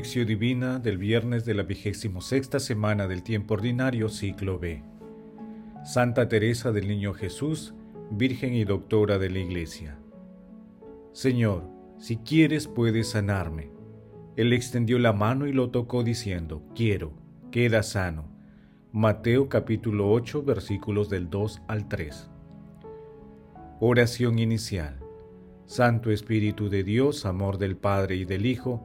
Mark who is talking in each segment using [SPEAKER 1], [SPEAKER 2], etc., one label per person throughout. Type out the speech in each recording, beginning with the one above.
[SPEAKER 1] Divina del viernes de la vigésimo sexta semana del tiempo ordinario, ciclo B. Santa Teresa del Niño Jesús, Virgen y Doctora de la Iglesia. Señor, si quieres puedes sanarme. Él extendió la mano y lo tocó diciendo, quiero, queda sano. Mateo capítulo 8 versículos del 2 al 3. Oración inicial. Santo Espíritu de Dios, amor del Padre y del Hijo,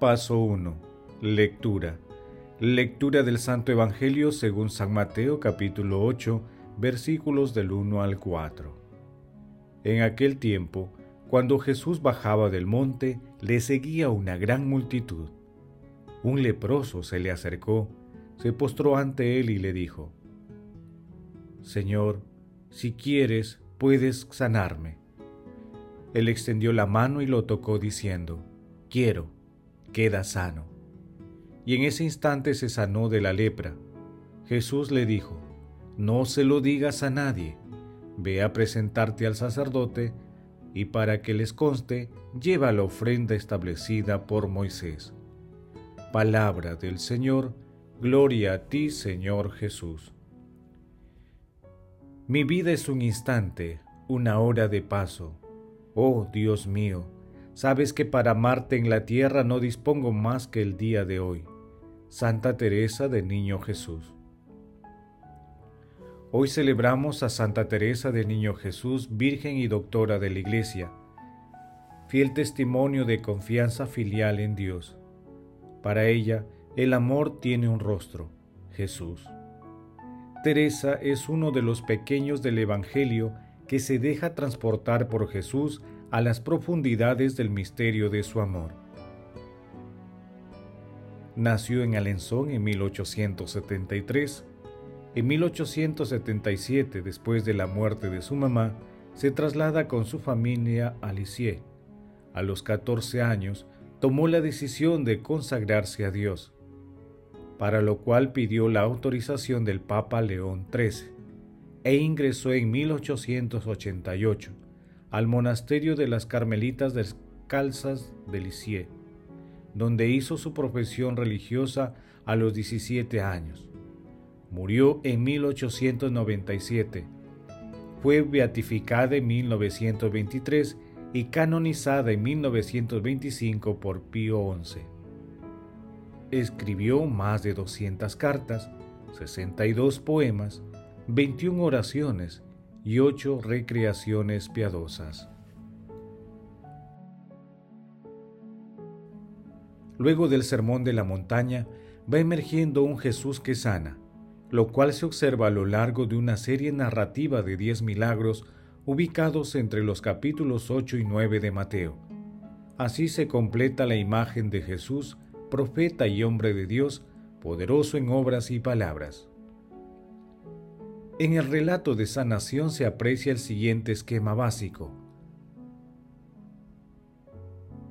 [SPEAKER 1] Paso 1. Lectura. Lectura del Santo Evangelio según San Mateo capítulo 8 versículos del 1 al 4. En aquel tiempo, cuando Jesús bajaba del monte, le seguía una gran multitud. Un leproso se le acercó, se postró ante él y le dijo, Señor, si quieres, puedes sanarme. Él extendió la mano y lo tocó diciendo, Quiero queda sano. Y en ese instante se sanó de la lepra. Jesús le dijo, no se lo digas a nadie, ve a presentarte al sacerdote y para que les conste, lleva la ofrenda establecida por Moisés. Palabra del Señor, gloria a ti Señor Jesús. Mi vida es un instante, una hora de paso. Oh Dios mío, Sabes que para amarte en la tierra no dispongo más que el día de hoy. Santa Teresa de Niño Jesús. Hoy celebramos a Santa Teresa de Niño Jesús, Virgen y Doctora de la Iglesia, fiel testimonio de confianza filial en Dios. Para ella, el amor tiene un rostro, Jesús. Teresa es uno de los pequeños del Evangelio que se deja transportar por Jesús a las profundidades del misterio de su amor. Nació en Alençon en 1873. En 1877, después de la muerte de su mamá, se traslada con su familia a Lisieux. A los 14 años, tomó la decisión de consagrarse a Dios, para lo cual pidió la autorización del Papa León XIII e ingresó en 1888 al monasterio de las Carmelitas Descalzas de Lisieux, donde hizo su profesión religiosa a los 17 años. Murió en 1897. Fue beatificada en 1923 y canonizada en 1925 por Pío XI. Escribió más de 200 cartas, 62 poemas, 21 oraciones y ocho recreaciones piadosas. Luego del sermón de la montaña va emergiendo un Jesús que sana, lo cual se observa a lo largo de una serie narrativa de diez milagros ubicados entre los capítulos 8 y 9 de Mateo. Así se completa la imagen de Jesús, profeta y hombre de Dios, poderoso en obras y palabras. En el relato de sanación se aprecia el siguiente esquema básico.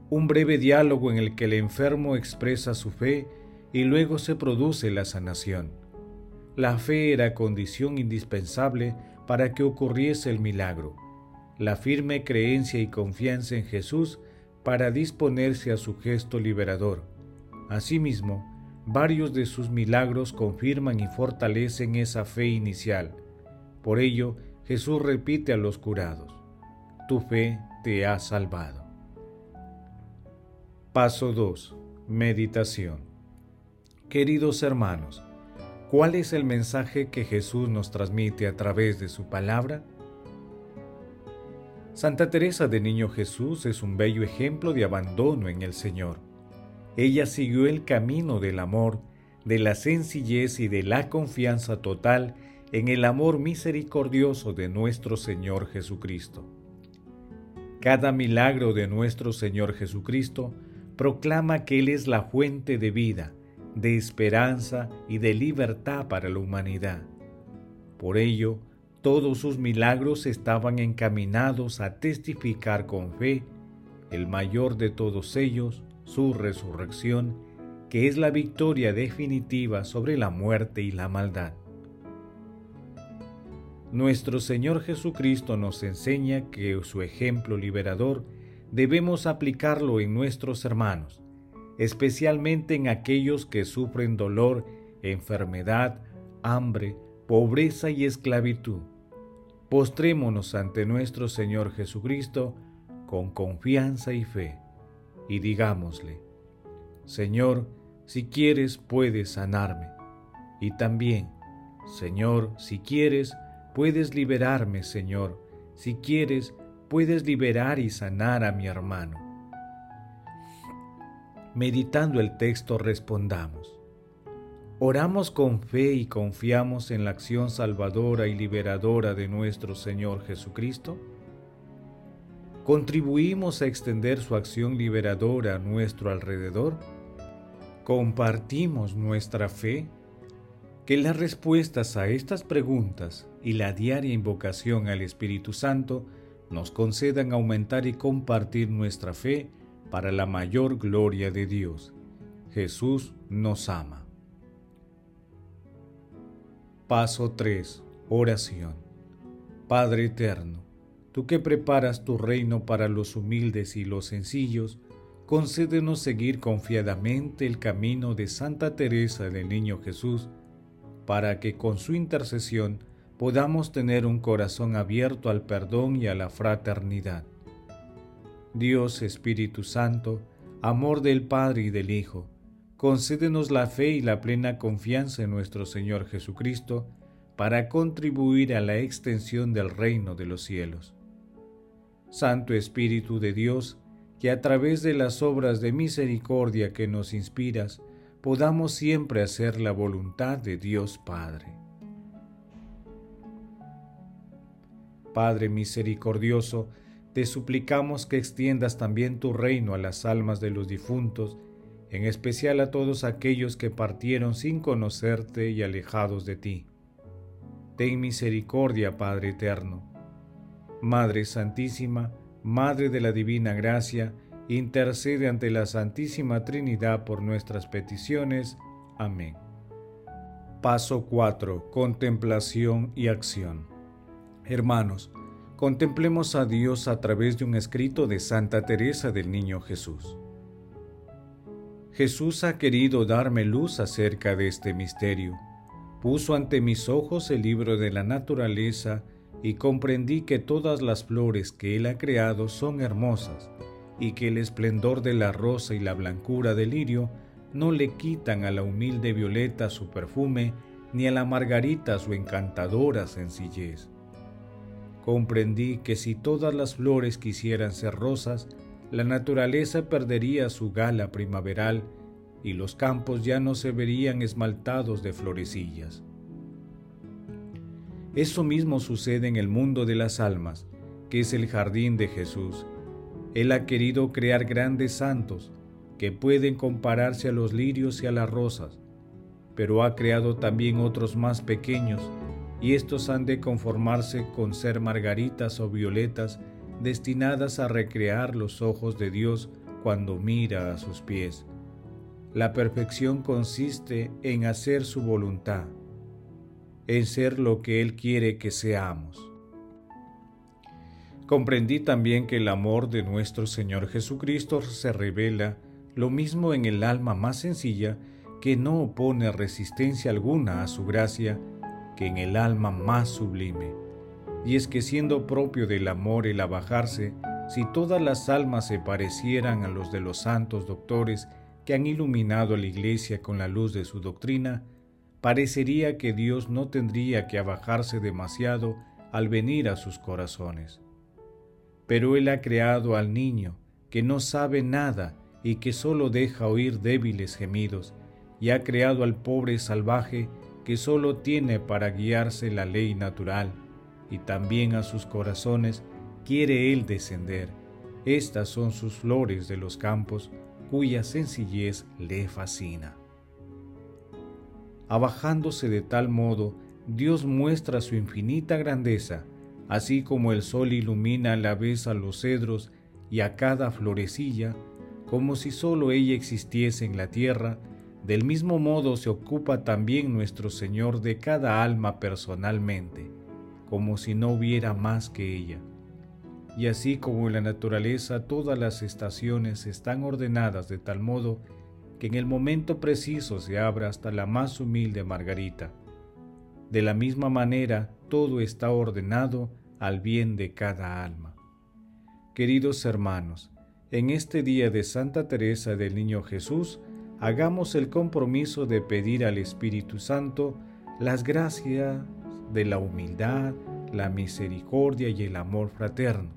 [SPEAKER 1] Un breve diálogo en el que el enfermo expresa su fe y luego se produce la sanación. La fe era condición indispensable para que ocurriese el milagro. La firme creencia y confianza en Jesús para disponerse a su gesto liberador. Asimismo, Varios de sus milagros confirman y fortalecen esa fe inicial. Por ello, Jesús repite a los curados, tu fe te ha salvado. Paso 2. Meditación. Queridos hermanos, ¿cuál es el mensaje que Jesús nos transmite a través de su palabra? Santa Teresa de Niño Jesús es un bello ejemplo de abandono en el Señor ella siguió el camino del amor, de la sencillez y de la confianza total en el amor misericordioso de nuestro Señor Jesucristo. Cada milagro de nuestro Señor Jesucristo proclama que Él es la fuente de vida, de esperanza y de libertad para la humanidad. Por ello, todos sus milagros estaban encaminados a testificar con fe, el mayor de todos ellos, su resurrección, que es la victoria definitiva sobre la muerte y la maldad. Nuestro Señor Jesucristo nos enseña que su ejemplo liberador debemos aplicarlo en nuestros hermanos, especialmente en aquellos que sufren dolor, enfermedad, hambre, pobreza y esclavitud. Postrémonos ante nuestro Señor Jesucristo con confianza y fe, y digámosle, Señor, si quieres puedes sanarme, y también, Señor, si quieres puedes liberarme, Señor, si quieres puedes liberar y sanar a mi hermano. Meditando el texto respondamos. Oramos con fe y confiamos en la acción salvadora y liberadora de nuestro Señor Jesucristo. ¿Contribuimos a extender su acción liberadora a nuestro alrededor? ¿Compartimos nuestra fe? Que las respuestas a estas preguntas y la diaria invocación al Espíritu Santo nos concedan aumentar y compartir nuestra fe para la mayor gloria de Dios. Jesús nos ama. Paso 3. Oración. Padre Eterno, tú que preparas tu reino para los humildes y los sencillos, concédenos seguir confiadamente el camino de Santa Teresa del Niño Jesús, para que con su intercesión podamos tener un corazón abierto al perdón y a la fraternidad. Dios Espíritu Santo, amor del Padre y del Hijo, concédenos la fe y la plena confianza en nuestro Señor Jesucristo para contribuir a la extensión del reino de los cielos. Santo Espíritu de Dios, que a través de las obras de misericordia que nos inspiras, podamos siempre hacer la voluntad de Dios Padre. Padre misericordioso, te suplicamos que extiendas también tu reino a las almas de los difuntos, en especial a todos aquellos que partieron sin conocerte y alejados de ti. Ten misericordia, Padre eterno. Madre Santísima, Madre de la Divina Gracia, intercede ante la Santísima Trinidad por nuestras peticiones. Amén. Paso 4. Contemplación y acción. Hermanos, contemplemos a Dios a través de un escrito de Santa Teresa del Niño Jesús. Jesús ha querido darme luz acerca de este misterio. Puso ante mis ojos el libro de la naturaleza y comprendí que todas las flores que Él ha creado son hermosas y que el esplendor de la rosa y la blancura del lirio no le quitan a la humilde violeta su perfume ni a la margarita su encantadora sencillez comprendí que si todas las flores quisieran ser rosas, la naturaleza perdería su gala primaveral y los campos ya no se verían esmaltados de florecillas. Eso mismo sucede en el mundo de las almas, que es el jardín de Jesús. Él ha querido crear grandes santos que pueden compararse a los lirios y a las rosas, pero ha creado también otros más pequeños y estos han de conformarse con ser margaritas o violetas destinadas a recrear los ojos de Dios cuando mira a sus pies. La perfección consiste en hacer su voluntad, en ser lo que Él quiere que seamos. Comprendí también que el amor de nuestro Señor Jesucristo se revela lo mismo en el alma más sencilla que no opone resistencia alguna a su gracia que en el alma más sublime. Y es que siendo propio del amor el abajarse, si todas las almas se parecieran a los de los santos doctores que han iluminado a la Iglesia con la luz de su doctrina, parecería que Dios no tendría que abajarse demasiado al venir a sus corazones. Pero Él ha creado al niño, que no sabe nada y que solo deja oír débiles gemidos, y ha creado al pobre salvaje que solo tiene para guiarse la ley natural, y también a sus corazones quiere Él descender. Estas son sus flores de los campos, cuya sencillez le fascina. Abajándose de tal modo, Dios muestra su infinita grandeza, así como el sol ilumina a la vez a los cedros y a cada florecilla, como si sólo ella existiese en la tierra, del mismo modo se ocupa también nuestro Señor de cada alma personalmente, como si no hubiera más que ella. Y así como en la naturaleza todas las estaciones están ordenadas de tal modo que en el momento preciso se abra hasta la más humilde margarita. De la misma manera, todo está ordenado al bien de cada alma. Queridos hermanos, en este día de Santa Teresa del Niño Jesús, hagamos el compromiso de pedir al Espíritu Santo las gracias de la humildad, la misericordia y el amor fraterno,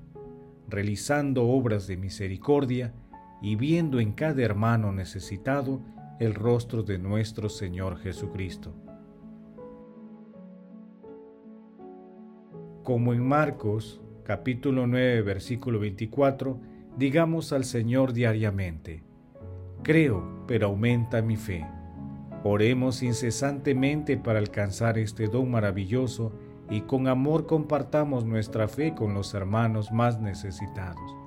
[SPEAKER 1] realizando obras de misericordia y viendo en cada hermano necesitado el rostro de nuestro Señor Jesucristo. Como en Marcos capítulo 9 versículo 24, digamos al Señor diariamente, creo, pero aumenta mi fe. Oremos incesantemente para alcanzar este don maravilloso y con amor compartamos nuestra fe con los hermanos más necesitados